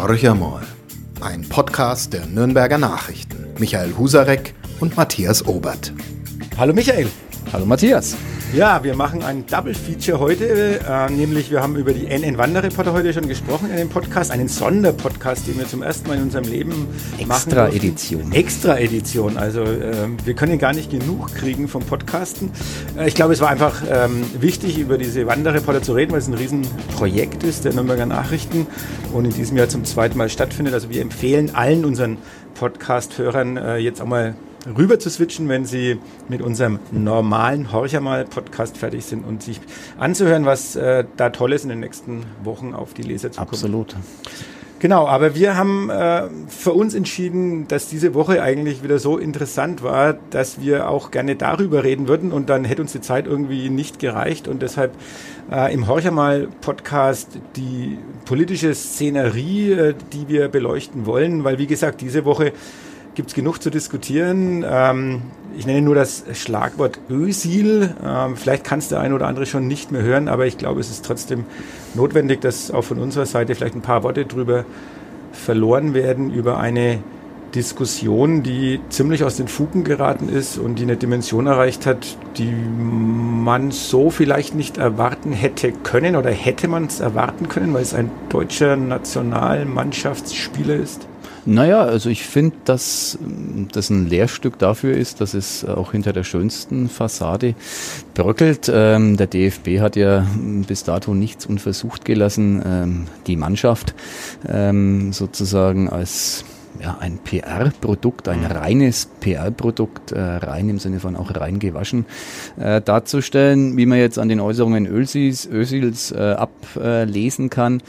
Horcher mal. Ein Podcast der Nürnberger Nachrichten. Michael Husarek und Matthias Obert. Hallo Michael. Hallo Matthias. Ja, wir machen ein Double Feature heute, äh, nämlich wir haben über die NN Wanderreporter heute schon gesprochen in dem Podcast, einen Sonderpodcast, den wir zum ersten Mal in unserem Leben Extra machen. Extra Edition. Extra Edition, also äh, wir können gar nicht genug kriegen vom Podcasten. Äh, ich glaube, es war einfach ähm, wichtig, über diese Wanderreporter zu reden, weil es ein Riesenprojekt ist der Nürnberger Nachrichten und in diesem Jahr zum zweiten Mal stattfindet. Also wir empfehlen allen unseren Podcast-Hörern äh, jetzt auch mal rüber zu switchen, wenn Sie mit unserem normalen Horcher mal Podcast fertig sind und sich anzuhören, was äh, da Tolles in den nächsten Wochen auf die Leser zukommt. Absolut. Genau, aber wir haben äh, für uns entschieden, dass diese Woche eigentlich wieder so interessant war, dass wir auch gerne darüber reden würden und dann hätte uns die Zeit irgendwie nicht gereicht und deshalb äh, im Horcher mal Podcast die politische Szenerie, äh, die wir beleuchten wollen, weil wie gesagt, diese Woche gibt es genug zu diskutieren. Ähm, ich nenne nur das Schlagwort Ösil. Ähm, vielleicht kannst der eine oder andere schon nicht mehr hören, aber ich glaube, es ist trotzdem notwendig, dass auch von unserer Seite vielleicht ein paar Worte drüber verloren werden, über eine Diskussion, die ziemlich aus den Fugen geraten ist und die eine Dimension erreicht hat, die man so vielleicht nicht erwarten hätte können oder hätte man es erwarten können, weil es ein deutscher Nationalmannschaftsspieler ist? Naja, also ich finde, dass das ein Lehrstück dafür ist, dass es auch hinter der schönsten Fassade bröckelt. Ähm, der DFB hat ja bis dato nichts unversucht gelassen, ähm, die Mannschaft ähm, sozusagen als ja, ein PR-Produkt, ein reines PR-Produkt, äh, rein im Sinne von auch rein gewaschen, äh, darzustellen, wie man jetzt an den Äußerungen Ölsils, Ösils äh, ablesen kann.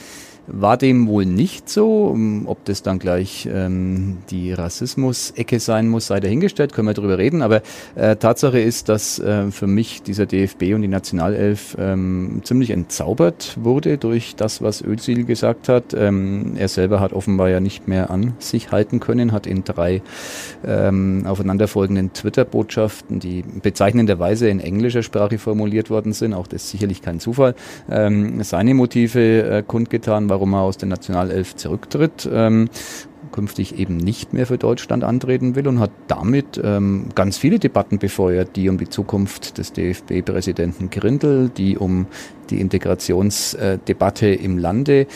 War dem wohl nicht so. Ob das dann gleich ähm, die Rassismus-Ecke sein muss, sei dahingestellt, können wir drüber reden. Aber äh, Tatsache ist, dass äh, für mich dieser DFB und die Nationalelf ähm, ziemlich entzaubert wurde durch das, was Özil gesagt hat. Ähm, er selber hat offenbar ja nicht mehr an sich halten können, hat in drei ähm, aufeinanderfolgenden Twitter-Botschaften, die bezeichnenderweise in englischer Sprache formuliert worden sind, auch das sicherlich kein Zufall, ähm, seine Motive äh, kundgetan, warum warum er aus der Nationalelf zurücktritt. Ähm, künftig eben nicht mehr für Deutschland antreten will und hat damit ähm, ganz viele Debatten befeuert, die um die Zukunft des DFB-Präsidenten Grindel, die um die Integrationsdebatte äh, im Lande,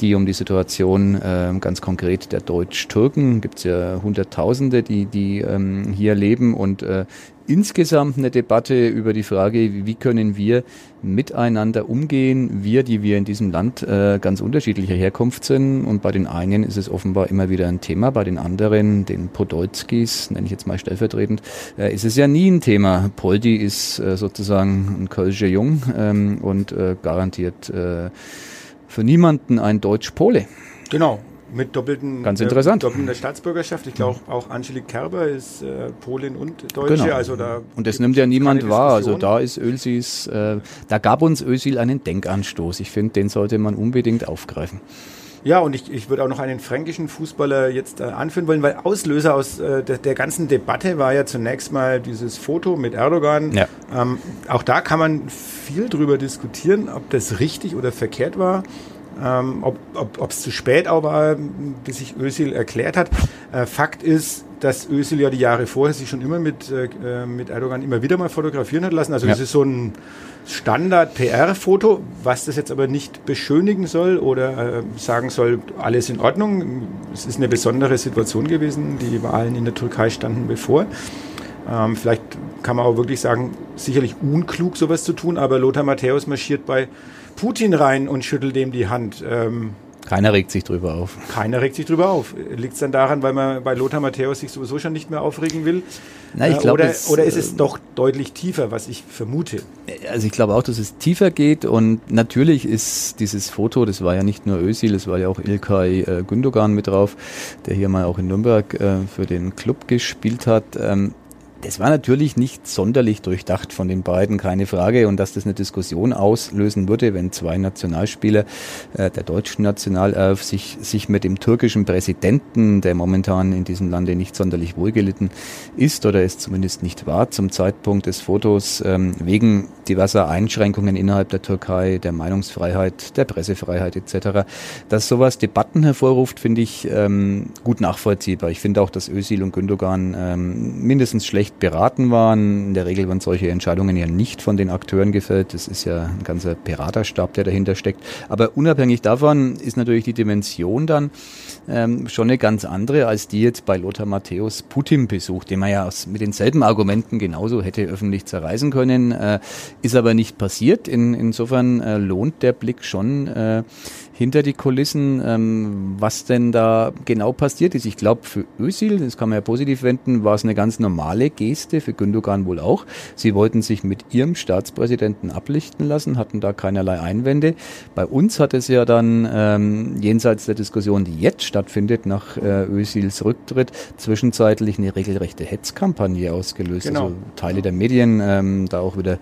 die um die Situation äh, ganz konkret der Deutsch-Türken, gibt es ja Hunderttausende, die, die ähm, hier leben und äh, insgesamt eine Debatte über die Frage, wie können wir miteinander umgehen, wir, die wir in diesem Land äh, ganz unterschiedlicher Herkunft sind. Und bei den einen ist es offenbar immer wieder ein Thema, bei den anderen, den Podolskis, nenne ich jetzt mal stellvertretend, äh, ist es ja nie ein Thema. Poldi ist äh, sozusagen ein Kölscher Jung ähm, und äh, garantiert äh, für niemanden ein Deutsch-Pole. Genau, mit doppelten, Ganz interessant. Äh, doppelter Staatsbürgerschaft. Ich glaube, auch Angelique Kerber ist äh, Polin und Deutsche. Genau. Also da und das nimmt ja niemand wahr. Also da ist Ölsis, äh, da gab uns Özil einen Denkanstoß. Ich finde, den sollte man unbedingt aufgreifen. Ja, und ich, ich würde auch noch einen fränkischen Fußballer jetzt äh, anführen wollen, weil Auslöser aus äh, der, der, ganzen Debatte war ja zunächst mal dieses Foto mit Erdogan. Ja. Ähm, auch da kann man viel drüber diskutieren, ob das richtig oder verkehrt war. Ähm, ob es zu spät auch war, bis sich Özil erklärt hat. Äh, Fakt ist, dass Özil ja die Jahre vorher sich schon immer mit, äh, mit Erdogan immer wieder mal fotografieren hat lassen. Also ja. das ist so ein Standard-PR-Foto, was das jetzt aber nicht beschönigen soll oder äh, sagen soll, alles in Ordnung. Es ist eine besondere Situation gewesen. Die Wahlen in der Türkei standen bevor. Ähm, vielleicht kann man auch wirklich sagen, sicherlich unklug sowas zu tun, aber Lothar Matthäus marschiert bei Putin rein und schüttelt dem die Hand. Ähm, keiner regt sich drüber auf. Keiner regt sich drüber auf. Liegt es dann daran, weil man bei Lothar Matthäus sich sowieso schon nicht mehr aufregen will? Na, ich glaub, oder, es, oder ist es äh, doch deutlich tiefer, was ich vermute? Also ich glaube auch, dass es tiefer geht und natürlich ist dieses Foto, das war ja nicht nur Özil, es war ja auch Ilkay äh, Gündogan mit drauf, der hier mal auch in Nürnberg äh, für den Club gespielt hat. Ähm, das war natürlich nicht sonderlich durchdacht von den beiden, keine Frage. Und dass das eine Diskussion auslösen würde, wenn zwei Nationalspieler äh, der deutschen Nationalelf sich, sich mit dem türkischen Präsidenten, der momentan in diesem Lande nicht sonderlich wohlgelitten ist oder es zumindest nicht war zum Zeitpunkt des Fotos, ähm, wegen diverser Einschränkungen innerhalb der Türkei, der Meinungsfreiheit, der Pressefreiheit etc., dass sowas Debatten hervorruft, finde ich ähm, gut nachvollziehbar. Ich finde auch, dass Özil und Gündogan ähm, mindestens schlecht schlecht beraten waren. In der Regel werden solche Entscheidungen ja nicht von den Akteuren gefällt. Das ist ja ein ganzer Beraterstab, der dahinter steckt. Aber unabhängig davon ist natürlich die Dimension dann ähm, schon eine ganz andere, als die jetzt bei Lothar Matthäus Putin besucht, den man ja aus, mit denselben Argumenten genauso hätte öffentlich zerreißen können. Äh, ist aber nicht passiert. In, insofern äh, lohnt der Blick schon äh, hinter die Kulissen, ähm, was denn da genau passiert ist. Ich glaube, für Özil, das kann man ja positiv wenden, war es eine ganz normale Geste, für Gündogan wohl auch. Sie wollten sich mit ihrem Staatspräsidenten ablichten lassen, hatten da keinerlei Einwände. Bei uns hat es ja dann ähm, jenseits der Diskussion, die jetzt stattfindet, nach äh, Özils Rücktritt, zwischenzeitlich eine regelrechte Hetzkampagne ausgelöst. Genau. Also Teile der Medien, ähm, da auch wieder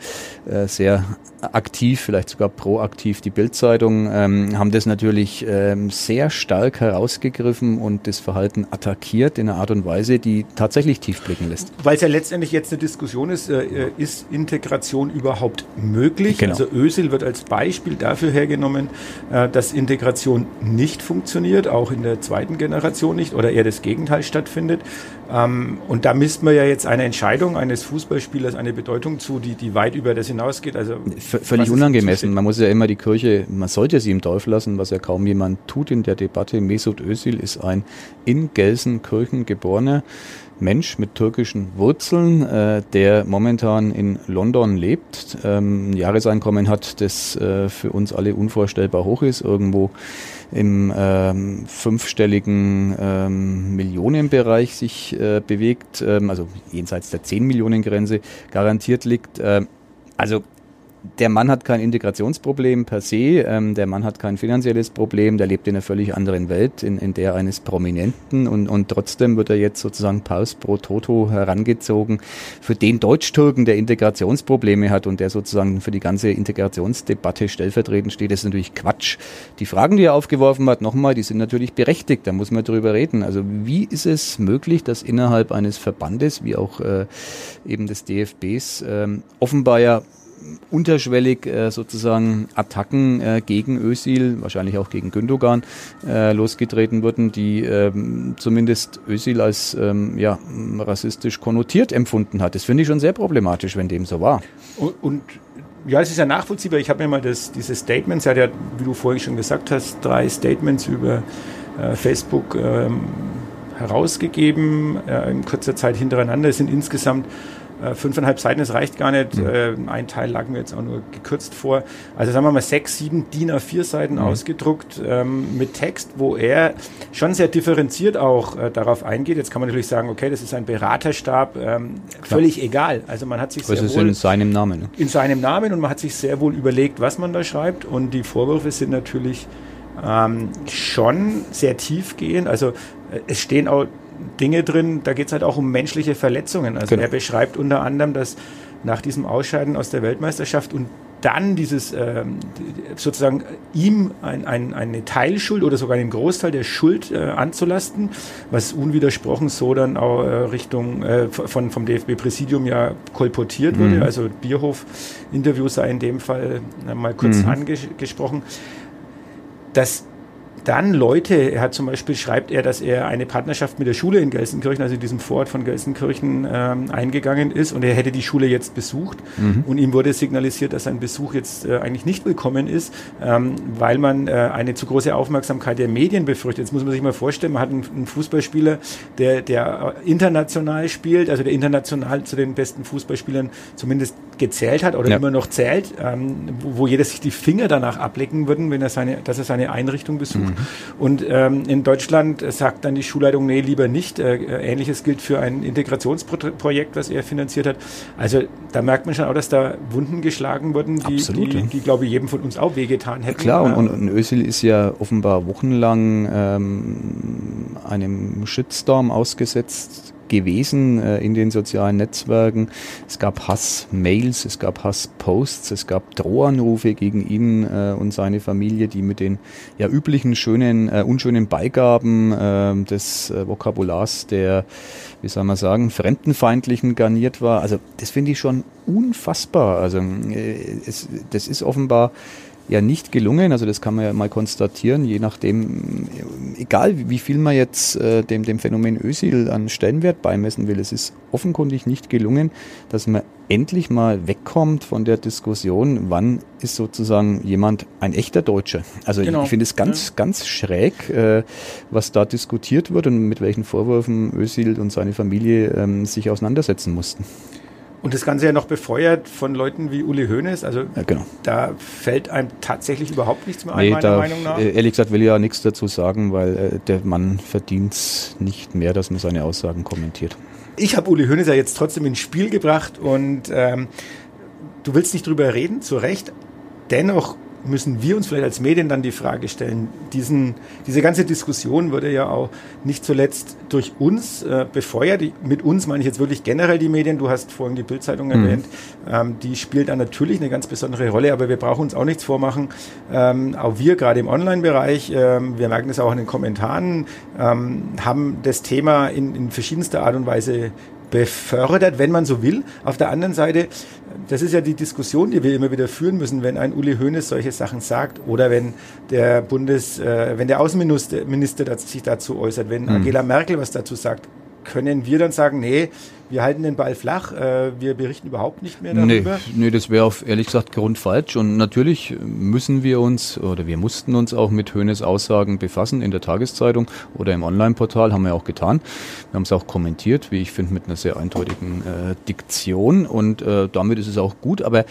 äh, sehr aktiv, vielleicht sogar proaktiv die Bildzeitung, ähm, haben das natürlich ähm, sehr stark herausgegriffen und das Verhalten attackiert in einer Art und Weise, die tatsächlich tief blicken lässt. Weil es ja letztendlich jetzt eine Diskussion ist, äh, äh, ist Integration überhaupt möglich? Genau. Also Ösel wird als Beispiel dafür hergenommen, äh, dass Integration nicht funktioniert, auch in der zweiten Generation nicht oder eher das Gegenteil stattfindet. Ähm, und da misst man ja jetzt eine Entscheidung eines Fußballspielers eine Bedeutung zu, die, die weit über das hinausgeht. Also v völlig unangemessen. Man muss ja immer die Kirche, man sollte sie im Dorf lassen, was ja kaum jemand tut in der Debatte. Mesut Özil ist ein in Gelsenkirchen geborener Mensch mit türkischen Wurzeln, äh, der momentan in London lebt, ähm, ein Jahreseinkommen hat, das äh, für uns alle unvorstellbar hoch ist, irgendwo im ähm, fünfstelligen ähm, Millionenbereich sich äh, bewegt, ähm, also jenseits der 10 Millionen Grenze garantiert liegt. Äh, also der Mann hat kein Integrationsproblem per se, ähm, der Mann hat kein finanzielles Problem, der lebt in einer völlig anderen Welt, in, in der eines Prominenten und, und trotzdem wird er jetzt sozusagen Paus pro Toto herangezogen. Für den Deutsch-Türken, der Integrationsprobleme hat und der sozusagen für die ganze Integrationsdebatte stellvertretend steht, ist natürlich Quatsch. Die Fragen, die er aufgeworfen hat, nochmal, die sind natürlich berechtigt, da muss man drüber reden. Also wie ist es möglich, dass innerhalb eines Verbandes, wie auch äh, eben des DFBs, ähm, offenbar ja unterschwellig äh, sozusagen Attacken äh, gegen Özil, wahrscheinlich auch gegen Gündogan, äh, losgetreten wurden, die ähm, zumindest Özil als ähm, ja, rassistisch konnotiert empfunden hat. Das finde ich schon sehr problematisch, wenn dem so war. Und, und ja, es ist ja nachvollziehbar. Ich habe mir mal das, diese Statements, er hat ja, wie du vorhin schon gesagt hast, drei Statements über äh, Facebook ähm, herausgegeben, äh, in kurzer Zeit hintereinander. Es sind insgesamt äh, fünfeinhalb Seiten, das reicht gar nicht. Mhm. ein Teil lag mir jetzt auch nur gekürzt vor. Also sagen wir mal sechs, sieben DIN A4 Seiten mhm. ausgedruckt ähm, mit Text, wo er schon sehr differenziert auch äh, darauf eingeht. Jetzt kann man natürlich sagen, okay, das ist ein Beraterstab, ähm, völlig egal. Also man hat sich sehr das wohl in seinem Namen. Ne? In seinem Namen und man hat sich sehr wohl überlegt, was man da schreibt. Und die Vorwürfe sind natürlich ähm, schon sehr tiefgehend. Also äh, es stehen auch Dinge drin, da geht es halt auch um menschliche Verletzungen. Also genau. er beschreibt unter anderem, dass nach diesem Ausscheiden aus der Weltmeisterschaft und dann dieses ähm, sozusagen ihm ein, ein, eine Teilschuld oder sogar einen Großteil der Schuld äh, anzulasten, was unwidersprochen so dann auch äh, Richtung äh, von, vom DFB-Präsidium ja kolportiert mhm. wurde. Also Bierhof-Interview sei in dem Fall äh, mal kurz mhm. angesprochen. Das dann Leute, er hat zum Beispiel, schreibt er, dass er eine Partnerschaft mit der Schule in Gelsenkirchen, also in diesem Vorort von Gelsenkirchen, ähm, eingegangen ist und er hätte die Schule jetzt besucht mhm. und ihm wurde signalisiert, dass sein Besuch jetzt äh, eigentlich nicht willkommen ist, ähm, weil man äh, eine zu große Aufmerksamkeit der Medien befürchtet. Jetzt muss man sich mal vorstellen, man hat einen, einen Fußballspieler, der, der international spielt, also der international zu den besten Fußballspielern zumindest gezählt hat oder ja. immer noch zählt, ähm, wo, wo jeder sich die Finger danach ablecken würden, wenn er seine, dass er seine Einrichtung besucht. Mhm. Und ähm, in Deutschland sagt dann die Schulleitung, nee, lieber nicht. Äh, Ähnliches gilt für ein Integrationsprojekt, was er finanziert hat. Also da merkt man schon auch, dass da Wunden geschlagen wurden, die, Absolut, die, die, glaube ich, jedem von uns auch wehgetan hätten. Klar, und, und, und Özil ist ja offenbar wochenlang ähm, einem Shitstorm ausgesetzt gewesen äh, in den sozialen Netzwerken. Es gab Hassmails, es gab Hassposts, es gab Drohanrufe gegen ihn äh, und seine Familie, die mit den ja üblichen schönen, äh, unschönen Beigaben äh, des äh, Vokabulars der, wie soll man sagen, fremdenfeindlichen garniert war. Also das finde ich schon unfassbar. Also äh, es, das ist offenbar ja nicht gelungen. Also das kann man ja mal konstatieren, je nachdem, egal wie viel man jetzt äh, dem, dem Phänomen Ösil an Stellenwert beimessen will, es ist offenkundig nicht gelungen, dass man endlich mal wegkommt von der Diskussion, wann ist sozusagen jemand ein echter Deutscher. Also genau. ich finde es ganz, ja. ganz schräg, äh, was da diskutiert wird und mit welchen Vorwürfen Ösil und seine Familie ähm, sich auseinandersetzen mussten. Und das Ganze ja noch befeuert von Leuten wie Uli Hoeneß. Also ja, genau. da fällt einem tatsächlich überhaupt nichts mehr ein, meiner da, Meinung nach. Äh, ehrlich gesagt will ich ja nichts dazu sagen, weil äh, der Mann verdient es nicht mehr, dass man seine Aussagen kommentiert. Ich habe Uli Hoeneß ja jetzt trotzdem ins Spiel gebracht und ähm, du willst nicht drüber reden, zu Recht. Dennoch müssen wir uns vielleicht als Medien dann die Frage stellen, diesen, diese ganze Diskussion wurde ja auch nicht zuletzt durch uns äh, befeuert. Mit uns meine ich jetzt wirklich generell die Medien. Du hast vorhin die Bildzeitung mhm. erwähnt. Ähm, die spielt dann natürlich eine ganz besondere Rolle, aber wir brauchen uns auch nichts vormachen. Ähm, auch wir gerade im Online-Bereich, ähm, wir merken das auch in den Kommentaren, ähm, haben das Thema in, in verschiedenster Art und Weise befördert, wenn man so will. Auf der anderen Seite, das ist ja die Diskussion, die wir immer wieder führen müssen, wenn ein Uli Hoeneß solche Sachen sagt oder wenn der Bundes, äh, wenn der Außenminister Minister sich dazu äußert, wenn mhm. Angela Merkel was dazu sagt, können wir dann sagen, nee, wir halten den Ball flach, äh, wir berichten überhaupt nicht mehr darüber? Nee, nee das wäre auf ehrlich gesagt grundfalsch. Und natürlich müssen wir uns oder wir mussten uns auch mit Hönes Aussagen befassen in der Tageszeitung oder im Online-Portal, haben wir auch getan. Wir haben es auch kommentiert, wie ich finde, mit einer sehr eindeutigen äh, Diktion und äh, damit ist es auch gut. Aber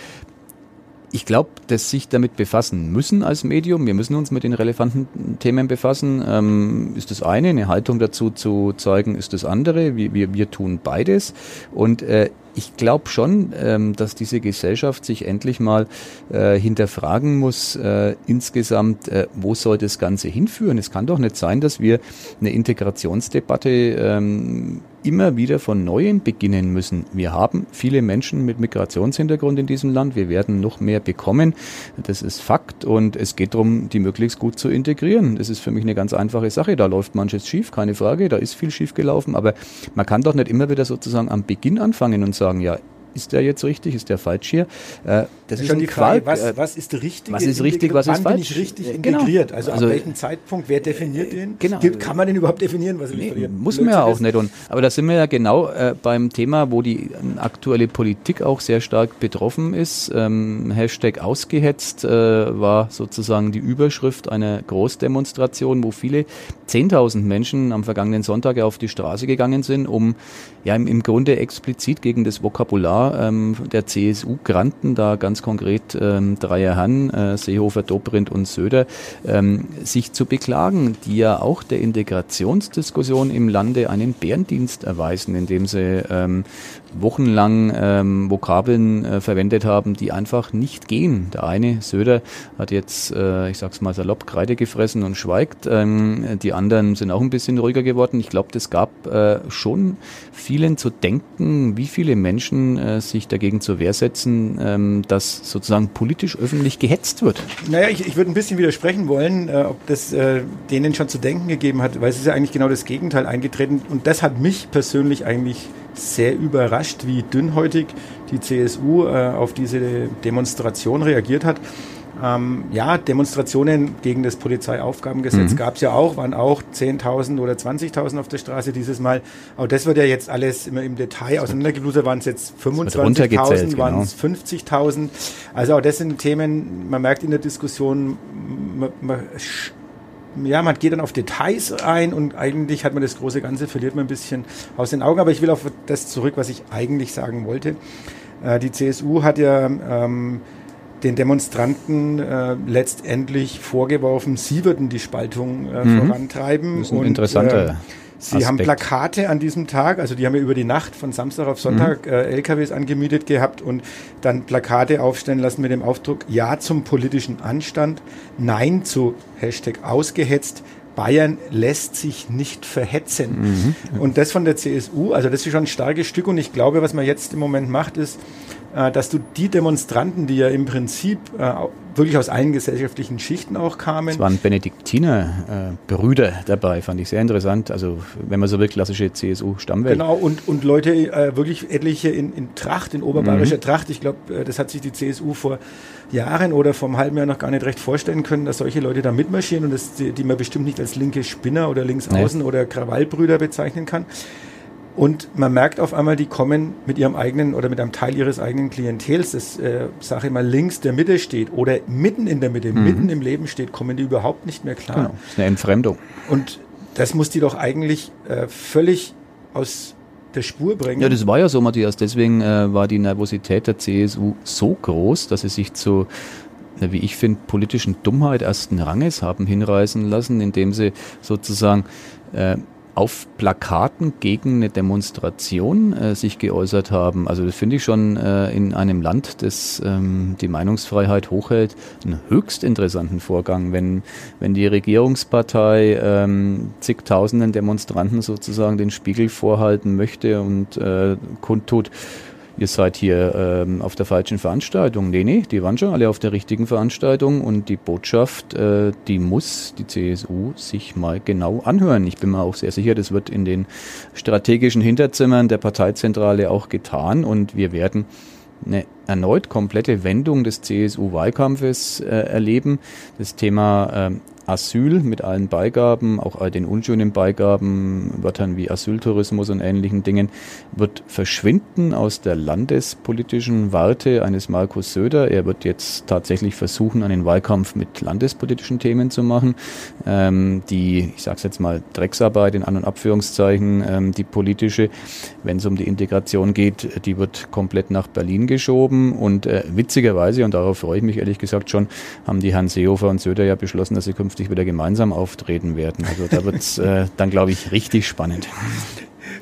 ich glaube, dass sich damit befassen müssen als Medium. Wir müssen uns mit den relevanten Themen befassen. Ähm, ist das eine, eine Haltung dazu zu zeigen, ist das andere. Wir, wir, wir tun beides. Und äh, ich glaube schon, ähm, dass diese Gesellschaft sich endlich mal äh, hinterfragen muss, äh, insgesamt, äh, wo soll das Ganze hinführen? Es kann doch nicht sein, dass wir eine Integrationsdebatte ähm, immer wieder von Neuem beginnen müssen. Wir haben viele Menschen mit Migrationshintergrund in diesem Land. Wir werden noch mehr bekommen. Das ist Fakt. Und es geht darum, die möglichst gut zu integrieren. Das ist für mich eine ganz einfache Sache. Da läuft manches schief, keine Frage. Da ist viel schief gelaufen. Aber man kann doch nicht immer wieder sozusagen am Beginn anfangen und sagen, ja, ist der jetzt richtig, ist der falsch hier? Äh, das ist schon die Frage, was, äh, was, ist richtig? Was ist richtig, was ist falsch? Bin ich richtig äh, genau. integriert? Also, also, ab welchem Zeitpunkt, wer definiert den? Genau. Kann man den überhaupt definieren? Was nee, muss man ja auch nicht. Und, aber da sind wir ja genau äh, beim Thema, wo die aktuelle Politik auch sehr stark betroffen ist. Ähm, Hashtag ausgehetzt äh, war sozusagen die Überschrift einer Großdemonstration, wo viele 10.000 Menschen am vergangenen Sonntag auf die Straße gegangen sind, um ja im, im Grunde explizit gegen das Vokabular ähm, der CSU granten, da ganz konkret ähm, Dreier Herren, äh, Seehofer, Dobrindt und Söder, ähm, sich zu beklagen, die ja auch der Integrationsdiskussion im Lande einen Bärendienst erweisen, indem sie ähm, wochenlang ähm, Vokabeln äh, verwendet haben, die einfach nicht gehen. Der eine, Söder, hat jetzt, äh, ich sag's mal salopp, Kreide gefressen und schweigt. Ähm, die anderen sind auch ein bisschen ruhiger geworden. Ich glaube, das gab äh, schon vielen zu denken, wie viele Menschen äh, sich dagegen zur Wehr setzen, ähm, dass sozusagen politisch öffentlich gehetzt wird. Naja, ich, ich würde ein bisschen widersprechen wollen, äh, ob das äh, denen schon zu denken gegeben hat, weil es ist ja eigentlich genau das Gegenteil eingetreten. Und das hat mich persönlich eigentlich sehr überrascht, wie dünnhäutig die CSU äh, auf diese Demonstration reagiert hat. Ähm, ja, Demonstrationen gegen das Polizeiaufgabengesetz mhm. gab es ja auch, waren auch 10.000 oder 20.000 auf der Straße dieses Mal. Aber das wird ja jetzt alles immer im Detail auseinandergelöst. Waren es jetzt 25.000, waren es 50.000? Also auch das sind Themen, man merkt in der Diskussion, man, man ja, man geht dann auf Details ein und eigentlich hat man das große Ganze, verliert man ein bisschen aus den Augen. Aber ich will auf das zurück, was ich eigentlich sagen wollte. Äh, die CSU hat ja ähm, den Demonstranten äh, letztendlich vorgeworfen, sie würden die Spaltung äh, mhm. vorantreiben. Das ist ein und, interessanter. Äh, Sie Aspekt. haben Plakate an diesem Tag, also die haben ja über die Nacht von Samstag auf Sonntag mhm. äh, LKWs angemietet gehabt und dann Plakate aufstellen lassen mit dem Aufdruck Ja zum politischen Anstand, Nein zu Hashtag ausgehetzt, Bayern lässt sich nicht verhetzen. Mhm. Und das von der CSU, also das ist schon ein starkes Stück. Und ich glaube, was man jetzt im Moment macht, ist, dass du die Demonstranten, die ja im Prinzip äh, wirklich aus allen gesellschaftlichen Schichten auch kamen. Es waren Benediktiner-Brüder äh, dabei, fand ich sehr interessant. Also, wenn man so will, klassische CSU-Stammwelt. Genau, und, und Leute, äh, wirklich etliche in, in Tracht, in oberbayerischer mhm. Tracht. Ich glaube, äh, das hat sich die CSU vor Jahren oder vor einem halben Jahr noch gar nicht recht vorstellen können, dass solche Leute da mitmarschieren und das, die, die man bestimmt nicht als linke Spinner oder Linksaußen nee. oder Krawallbrüder bezeichnen kann. Und man merkt auf einmal, die kommen mit ihrem eigenen oder mit einem Teil ihres eigenen Klientels, das, äh, sage ich mal, links der Mitte steht oder mitten in der Mitte, mhm. mitten im Leben steht, kommen die überhaupt nicht mehr klar. Genau. Das ist eine Entfremdung. Und das muss die doch eigentlich äh, völlig aus der Spur bringen. Ja, das war ja so, Matthias. Deswegen äh, war die Nervosität der CSU so groß, dass sie sich zu wie ich finde, politischen Dummheit ersten Ranges haben hinreißen lassen, indem sie sozusagen äh, auf Plakaten gegen eine Demonstration äh, sich geäußert haben. Also das finde ich schon äh, in einem Land, das ähm, die Meinungsfreiheit hochhält, einen höchst interessanten Vorgang, wenn, wenn die Regierungspartei ähm, zigtausenden Demonstranten sozusagen den Spiegel vorhalten möchte und äh, kundtut, ihr seid hier ähm, auf der falschen Veranstaltung. Nee, nee, die waren schon alle auf der richtigen Veranstaltung und die Botschaft, äh, die muss die CSU sich mal genau anhören. Ich bin mir auch sehr sicher, das wird in den strategischen Hinterzimmern der Parteizentrale auch getan und wir werden eine erneut komplette Wendung des CSU-Wahlkampfes äh, erleben. Das Thema äh, Asyl mit allen Beigaben, auch all den unschönen Beigaben, Wörtern wie Asyltourismus und ähnlichen Dingen, wird verschwinden aus der landespolitischen Warte eines Markus Söder. Er wird jetzt tatsächlich versuchen, einen Wahlkampf mit landespolitischen Themen zu machen. Ähm, die, ich sage es jetzt mal, Drecksarbeit in An- und Abführungszeichen, ähm, die politische, wenn es um die Integration geht, die wird komplett nach Berlin geschoben. Und äh, witzigerweise, und darauf freue ich mich ehrlich gesagt schon, haben die Herrn Seehofer und Söder ja beschlossen, dass sie künftig zukünftig wieder gemeinsam auftreten werden. Also da wird es äh, dann, glaube ich, richtig spannend.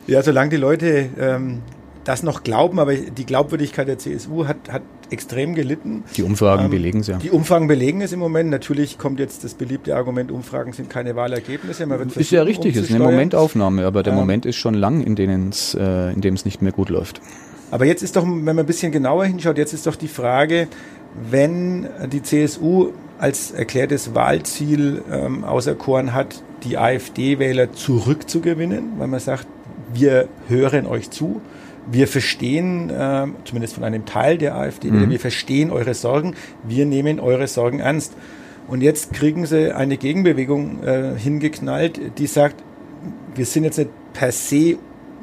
Ja, solange die Leute ähm, das noch glauben, aber die Glaubwürdigkeit der CSU hat, hat extrem gelitten. Die Umfragen ähm, belegen es ja. Die Umfragen belegen es im Moment. Natürlich kommt jetzt das beliebte Argument, Umfragen sind keine Wahlergebnisse. Man wird ist ja richtig, ist eine Momentaufnahme, aber der ähm, Moment ist schon lang, in, äh, in dem es nicht mehr gut läuft. Aber jetzt ist doch, wenn man ein bisschen genauer hinschaut, jetzt ist doch die Frage, wenn die CSU als erklärtes Wahlziel ähm, auserkoren hat, die AfD-Wähler zurückzugewinnen, weil man sagt, wir hören euch zu, wir verstehen, äh, zumindest von einem Teil der AfD, mhm. wir verstehen eure Sorgen, wir nehmen eure Sorgen ernst. Und jetzt kriegen sie eine Gegenbewegung äh, hingeknallt, die sagt, wir sind jetzt nicht per se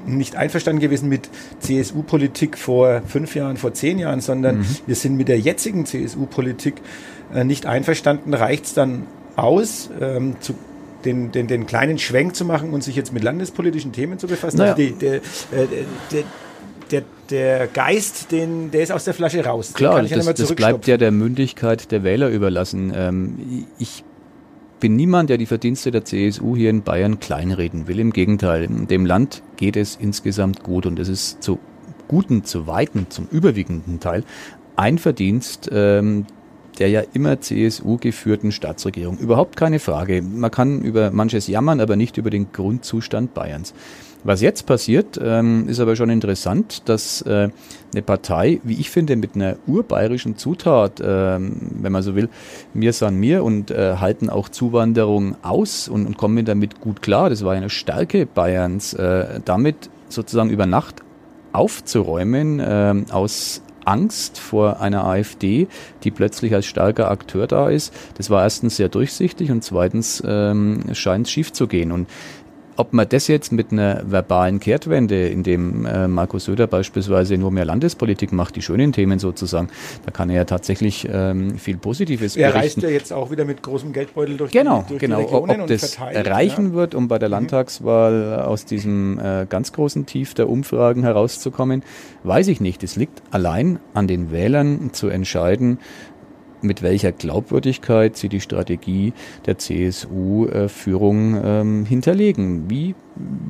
nicht einverstanden gewesen mit CSU-Politik vor fünf Jahren, vor zehn Jahren, sondern mhm. wir sind mit der jetzigen CSU-Politik äh, nicht einverstanden. Reicht es dann aus, ähm, zu den, den, den kleinen Schwenk zu machen und sich jetzt mit landespolitischen Themen zu befassen? Naja. Also die, der, äh, der, der, der Geist, den, der ist aus der Flasche raus. Klar, das, das bleibt ja der Mündigkeit der Wähler überlassen. Ähm, ich bin niemand, der die Verdienste der CSU hier in Bayern kleinreden will. Im Gegenteil, dem Land geht es insgesamt gut und es ist zu guten, zu weiten, zum überwiegenden Teil ein Verdienst ähm, der ja immer CSU geführten Staatsregierung. Überhaupt keine Frage. Man kann über manches jammern, aber nicht über den Grundzustand Bayerns. Was jetzt passiert, ähm, ist aber schon interessant, dass äh, eine Partei, wie ich finde, mit einer urbayerischen Zutat, ähm, wenn man so will, mir san mir und äh, halten auch Zuwanderung aus und, und kommen damit gut klar. Das war eine Stärke Bayerns, äh, damit sozusagen über Nacht aufzuräumen äh, aus Angst vor einer AfD, die plötzlich als starker Akteur da ist. Das war erstens sehr durchsichtig und zweitens ähm, scheint es schief zu gehen. Und ob man das jetzt mit einer verbalen Kehrtwende, in dem äh, Markus Söder beispielsweise nur mehr Landespolitik macht, die schönen Themen sozusagen, da kann er ja tatsächlich ähm, viel Positives er berichten. Er reist ja jetzt auch wieder mit großem Geldbeutel durch genau, die, durch genau. die Regionen Ob das erreichen ja. wird, um bei der mhm. Landtagswahl aus diesem äh, ganz großen Tief der Umfragen herauszukommen, weiß ich nicht. Es liegt allein an den Wählern zu entscheiden, mit welcher Glaubwürdigkeit sie die Strategie der CSU-Führung ähm, hinterlegen. Wie,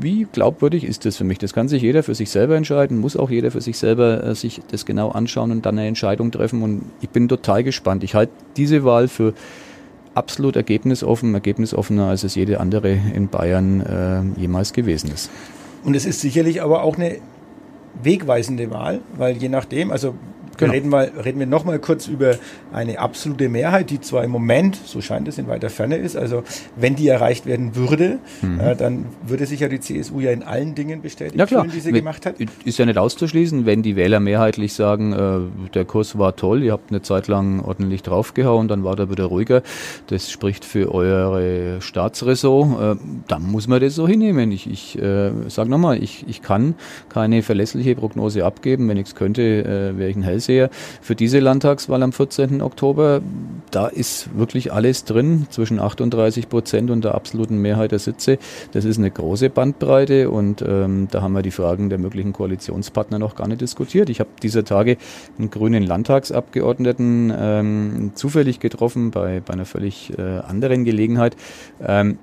wie glaubwürdig ist das für mich? Das kann sich jeder für sich selber entscheiden, muss auch jeder für sich selber äh, sich das genau anschauen und dann eine Entscheidung treffen. Und ich bin total gespannt. Ich halte diese Wahl für absolut ergebnisoffen, ergebnisoffener als es jede andere in Bayern äh, jemals gewesen ist. Und es ist sicherlich aber auch eine wegweisende Wahl, weil je nachdem, also Genau. Reden, mal, reden wir nochmal kurz über eine absolute Mehrheit, die zwar im Moment, so scheint es, in weiter Ferne ist. Also wenn die erreicht werden würde, mhm. äh, dann würde sich ja die CSU ja in allen Dingen bestätigen, ja, klar. die sie gemacht hat. Ist ja nicht auszuschließen, wenn die Wähler mehrheitlich sagen, äh, der Kurs war toll, ihr habt eine Zeit lang ordentlich draufgehauen, dann war der wieder ruhiger. Das spricht für eure Staatsressort. Äh, dann muss man das so hinnehmen. Ich, ich äh, sage nochmal, ich, ich kann keine verlässliche Prognose abgeben. Wenn ich es könnte, äh, wäre ich ein Held sehe, für diese Landtagswahl am 14. Oktober, da ist wirklich alles drin, zwischen 38 Prozent und der absoluten Mehrheit der Sitze. Das ist eine große Bandbreite und ähm, da haben wir die Fragen der möglichen Koalitionspartner noch gar nicht diskutiert. Ich habe dieser Tage einen grünen Landtagsabgeordneten ähm, zufällig getroffen bei, bei einer völlig äh, anderen Gelegenheit, ähm,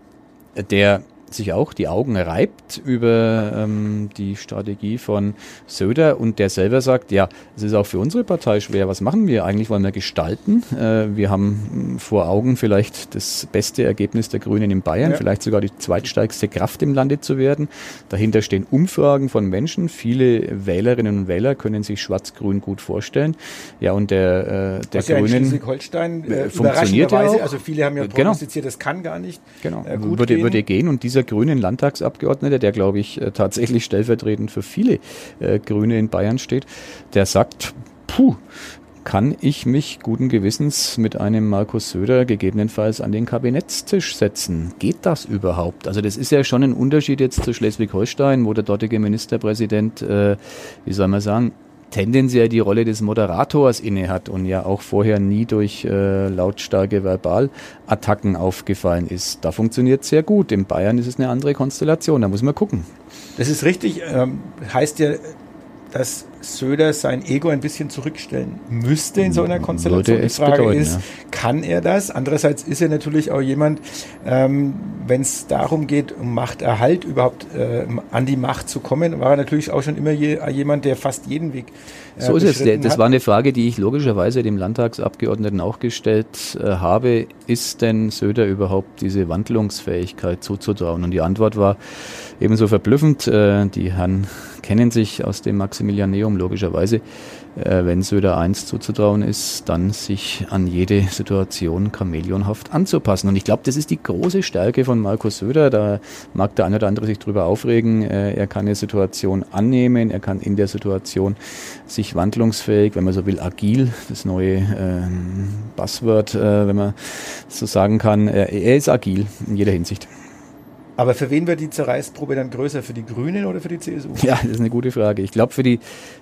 der sich auch die Augen reibt über ähm, die Strategie von Söder und der selber sagt, ja, es ist auch für unsere Partei schwer. Was machen wir eigentlich? Wollen wir gestalten? Äh, wir haben vor Augen vielleicht das beste Ergebnis der Grünen in Bayern, ja. vielleicht sogar die zweitstärkste Kraft im Lande zu werden. Dahinter stehen Umfragen von Menschen. Viele Wählerinnen und Wähler können sich Schwarz-Grün gut vorstellen. Ja, und der, äh, der Was Grünen ja in Schleswig-Holstein äh, funktioniert ja auch. Also viele haben ja genau. prognostiziert, genau. das kann gar nicht. Genau, äh, gut würde, gehen. würde gehen und dieser dieser grünen Landtagsabgeordnete, der glaube ich äh, tatsächlich stellvertretend für viele äh, Grüne in Bayern steht, der sagt, puh, kann ich mich guten Gewissens mit einem Markus Söder gegebenenfalls an den Kabinettstisch setzen? Geht das überhaupt? Also das ist ja schon ein Unterschied jetzt zu Schleswig-Holstein, wo der dortige Ministerpräsident, äh, wie soll man sagen, tendenziell die Rolle des Moderators innehat und ja auch vorher nie durch äh, lautstarke Verbalattacken aufgefallen ist. Da funktioniert sehr gut. In Bayern ist es eine andere Konstellation, da muss man gucken. Das ist richtig. Ähm, heißt ja, dass Söder sein Ego ein bisschen zurückstellen müsste in so einer Konstellation. Die Frage bedeuten, ist, ja. kann er das? Andererseits ist er natürlich auch jemand, ähm, wenn es darum geht, um Machterhalt überhaupt äh, an die Macht zu kommen, war er natürlich auch schon immer je, jemand, der fast jeden Weg äh, So ist es. Das war eine Frage, die ich logischerweise dem Landtagsabgeordneten auch gestellt äh, habe. Ist denn Söder überhaupt diese Wandlungsfähigkeit zuzutrauen? Und die Antwort war ebenso verblüffend. Äh, die Herren kennen sich aus dem Maximilianeum logischerweise, äh, wenn Söder 1 zuzutrauen ist, dann sich an jede Situation chameleonhaft anzupassen. Und ich glaube, das ist die große Stärke von Markus Söder. Da mag der eine oder andere sich drüber aufregen. Äh, er kann eine Situation annehmen, er kann in der Situation sich wandlungsfähig, wenn man so will, agil, das neue ähm, Buzzword, äh, wenn man so sagen kann. Er, er ist agil in jeder Hinsicht. Aber für wen wird die Zerreißprobe dann größer? Für die Grünen oder für die CSU? Ja, das ist eine gute Frage. Ich glaube, für die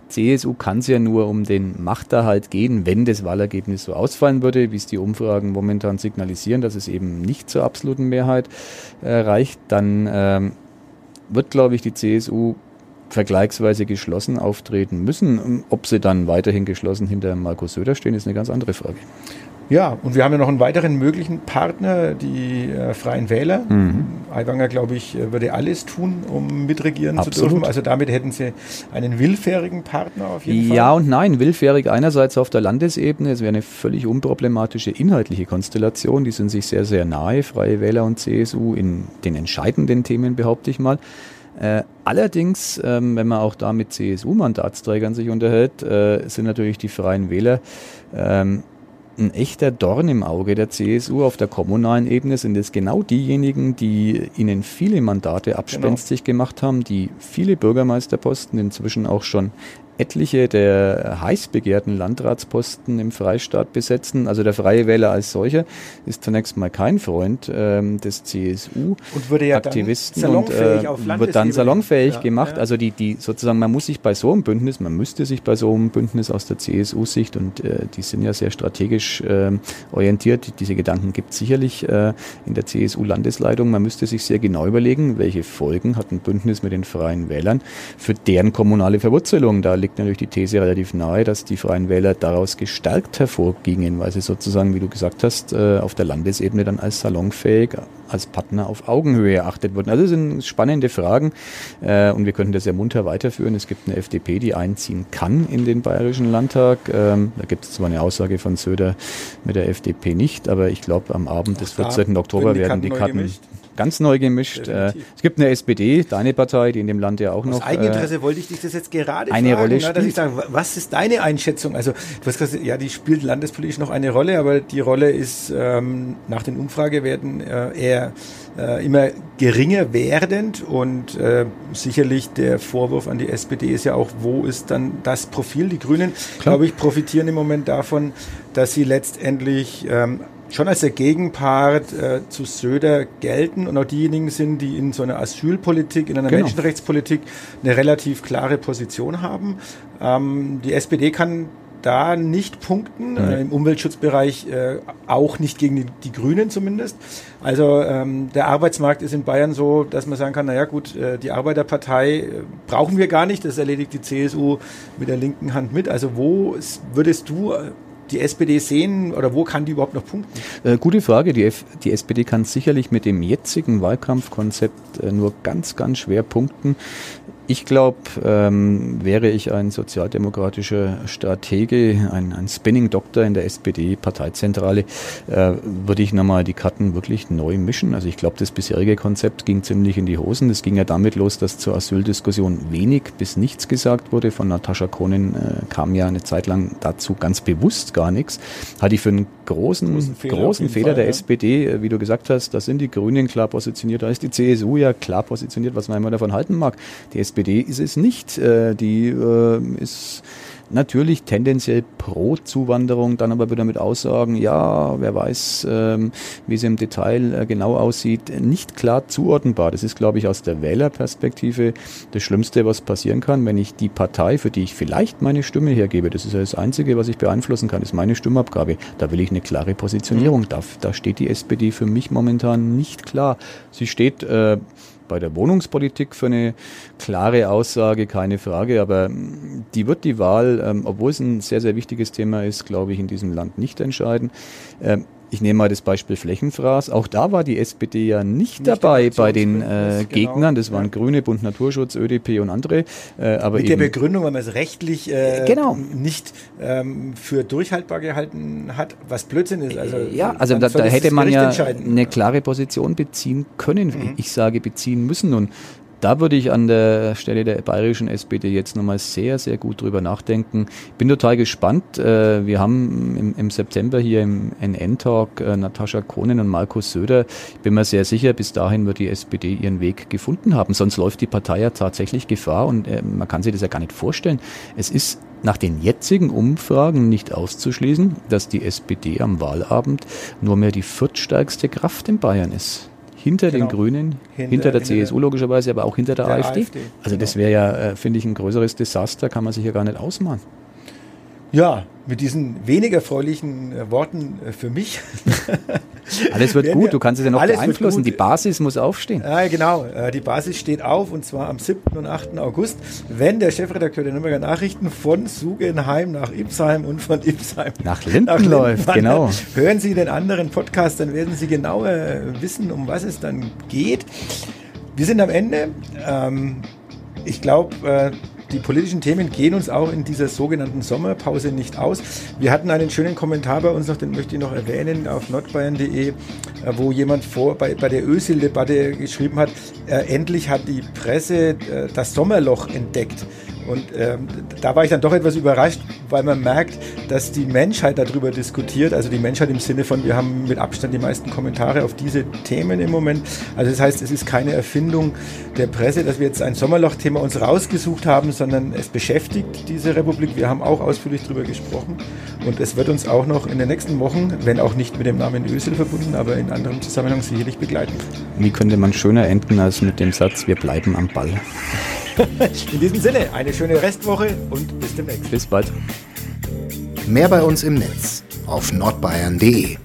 CSU kann es ja nur um den Machterhalt gehen, wenn das Wahlergebnis so ausfallen würde, wie es die Umfragen momentan signalisieren, dass es eben nicht zur absoluten Mehrheit äh, reicht. Dann ähm, wird, glaube ich, die CSU vergleichsweise geschlossen auftreten müssen. Ob sie dann weiterhin geschlossen hinter Markus Söder stehen, ist eine ganz andere Frage. Ja, und wir haben ja noch einen weiteren möglichen Partner, die äh, Freien Wähler. Mhm. Aiwanger, glaube ich, äh, würde alles tun, um mitregieren Absolut. zu dürfen. Also damit hätten sie einen willfährigen Partner auf jeden ja Fall. Ja und nein. Willfährig einerseits auf der Landesebene. Es wäre eine völlig unproblematische inhaltliche Konstellation. Die sind sich sehr, sehr nahe, Freie Wähler und CSU, in den entscheidenden Themen, behaupte ich mal. Äh, allerdings, ähm, wenn man auch da mit CSU-Mandatsträgern sich unterhält, äh, sind natürlich die Freien Wähler ähm, ein echter Dorn im Auge der CSU auf der kommunalen Ebene sind es genau diejenigen, die ihnen viele Mandate abspenstig genau. gemacht haben, die viele Bürgermeisterposten inzwischen auch schon etliche der heiß begehrten Landratsposten im Freistaat besetzen. Also der Freie Wähler als solcher ist zunächst mal kein Freund ähm, des CSU-Aktivisten ja und äh, wird dann salonfähig ja, gemacht. Ja. Also die, die sozusagen, man muss sich bei so einem Bündnis, man müsste sich bei so einem Bündnis aus der CSU-Sicht und äh, die sind ja sehr strategisch äh, orientiert, diese Gedanken gibt es sicherlich äh, in der CSU-Landesleitung, man müsste sich sehr genau überlegen, welche Folgen hat ein Bündnis mit den Freien Wählern für deren kommunale Verwurzelung. Da liegt natürlich die These relativ nahe, dass die Freien Wähler daraus gestärkt hervorgingen, weil sie sozusagen, wie du gesagt hast, äh, auf der Landesebene dann als salonfähig, als Partner auf Augenhöhe erachtet wurden. Also das sind spannende Fragen äh, und wir könnten das sehr munter weiterführen. Es gibt eine FDP, die einziehen kann in den Bayerischen Landtag. Ähm, da gibt es zwar eine Aussage von Söder mit der FDP nicht, aber ich glaube, am Abend des 14. Oktober werden die Karten ganz neu gemischt. Äh, es gibt eine SPD, deine Partei, die in dem Land ja auch noch. Aus Eigeninteresse äh, wollte ich dich das jetzt gerade eine fragen, Rolle na, dass ich sage, was ist deine Einschätzung? Also du hast gesagt, ja, die spielt landespolitisch noch eine Rolle, aber die Rolle ist ähm, nach den Umfragewerten äh, eher äh, immer geringer werdend und äh, sicherlich der Vorwurf an die SPD ist ja auch, wo ist dann das Profil? Die Grünen, glaube ich, profitieren im Moment davon, dass sie letztendlich ähm, schon als der Gegenpart äh, zu Söder gelten und auch diejenigen sind, die in so einer Asylpolitik, in einer genau. Menschenrechtspolitik eine relativ klare Position haben. Ähm, die SPD kann da nicht punkten, äh, im Umweltschutzbereich äh, auch nicht gegen die, die Grünen zumindest. Also ähm, der Arbeitsmarkt ist in Bayern so, dass man sagen kann, naja gut, äh, die Arbeiterpartei äh, brauchen wir gar nicht, das erledigt die CSU mit der linken Hand mit. Also wo würdest du äh, die SPD sehen oder wo kann die überhaupt noch punkten? Äh, gute Frage. Die, F die SPD kann sicherlich mit dem jetzigen Wahlkampfkonzept äh, nur ganz, ganz schwer punkten. Ich glaube, ähm, wäre ich ein sozialdemokratischer Stratege, ein, ein Spinning-Doktor in der SPD-Parteizentrale, äh, würde ich nochmal die Karten wirklich neu mischen. Also ich glaube, das bisherige Konzept ging ziemlich in die Hosen. Das ging ja damit los, dass zur Asyldiskussion wenig bis nichts gesagt wurde. Von Natascha Kohnen äh, kam ja eine Zeit lang dazu ganz bewusst gar nichts. Hatte ich für einen großen, großen Fehler, großen Fehler Fall, der ja. SPD, äh, wie du gesagt hast, da sind die Grünen klar positioniert, da ist die CSU ja klar positioniert, was man immer davon halten mag. Die SPD SPD ist es nicht. Äh, die äh, ist natürlich tendenziell pro Zuwanderung, dann aber wieder mit Aussagen, ja, wer weiß, ähm, wie es im Detail äh, genau aussieht, nicht klar zuordnenbar. Das ist, glaube ich, aus der Wählerperspektive das Schlimmste, was passieren kann, wenn ich die Partei, für die ich vielleicht meine Stimme hergebe, das ist ja das Einzige, was ich beeinflussen kann, ist meine Stimmabgabe. Da will ich eine klare Positionierung. Da, da steht die SPD für mich momentan nicht klar. Sie steht äh, bei der Wohnungspolitik für eine klare Aussage, keine Frage. Aber die wird die Wahl, ähm, obwohl es ein sehr, sehr wichtiges Thema ist, glaube ich, in diesem Land nicht entscheiden. Ähm, ich nehme mal das Beispiel Flächenfraß. Auch da war die SPD ja nicht, nicht dabei bei den äh, genau. Gegnern. Das waren ja. Grüne, Bund Naturschutz, ÖDP und andere. Äh, aber Mit der Begründung, weil man es rechtlich äh, genau. nicht ähm, für durchhaltbar gehalten hat, was Blödsinn ist. Also, ja, also da, da hätte man ja eine klare Position beziehen können. Mhm. Ich sage beziehen müssen. Und da würde ich an der Stelle der bayerischen SPD jetzt nochmal sehr, sehr gut drüber nachdenken. Bin total gespannt. Äh, wir haben im, September hier im NN-Talk äh, Natascha Kohnen und Markus Söder. Ich bin mir sehr sicher, bis dahin wird die SPD ihren Weg gefunden haben. Sonst läuft die Partei ja tatsächlich Gefahr und äh, man kann sich das ja gar nicht vorstellen. Es ist nach den jetzigen Umfragen nicht auszuschließen, dass die SPD am Wahlabend nur mehr die viertstärkste Kraft in Bayern ist hinter genau. den Grünen, hinter, hinter der hinter CSU logischerweise, aber auch hinter der, der AfD. AfD. Also genau. das wäre ja, äh, finde ich, ein größeres Desaster, kann man sich ja gar nicht ausmalen. Ja, mit diesen weniger erfreulichen äh, Worten äh, für mich. alles wird gut, du kannst es ja noch beeinflussen. Die Basis muss aufstehen. Ja, genau. Äh, die Basis steht auf und zwar am 7. und 8. August, wenn der Chefredakteur der Nürnberger Nachrichten von Sugenheim nach Ipsheim und von Ipsheim nach Linden, nach Linden läuft. Genau. Hören Sie den anderen Podcast, dann werden Sie genauer wissen, um was es dann geht. Wir sind am Ende. Ähm, ich glaube, die politischen Themen gehen uns auch in dieser sogenannten Sommerpause nicht aus. Wir hatten einen schönen Kommentar bei uns noch, den möchte ich noch erwähnen, auf nordbayern.de, äh, wo jemand vor, bei, bei der Ösil-Debatte geschrieben hat, äh, endlich hat die Presse äh, das Sommerloch entdeckt. Und ähm, da war ich dann doch etwas überrascht, weil man merkt, dass die Menschheit darüber diskutiert. Also die Menschheit im Sinne von, wir haben mit Abstand die meisten Kommentare auf diese Themen im Moment. Also das heißt, es ist keine Erfindung der Presse, dass wir jetzt ein Sommerloch-Thema uns rausgesucht haben, sondern es beschäftigt diese Republik. Wir haben auch ausführlich darüber gesprochen. Und es wird uns auch noch in den nächsten Wochen, wenn auch nicht mit dem Namen Ösel verbunden, aber in anderem Zusammenhang sicherlich begleiten. Wie könnte man schöner enden als mit dem Satz, wir bleiben am Ball? In diesem Sinne, eine schöne Restwoche und bis demnächst. Bis bald. Mehr bei uns im Netz auf nordbayern.de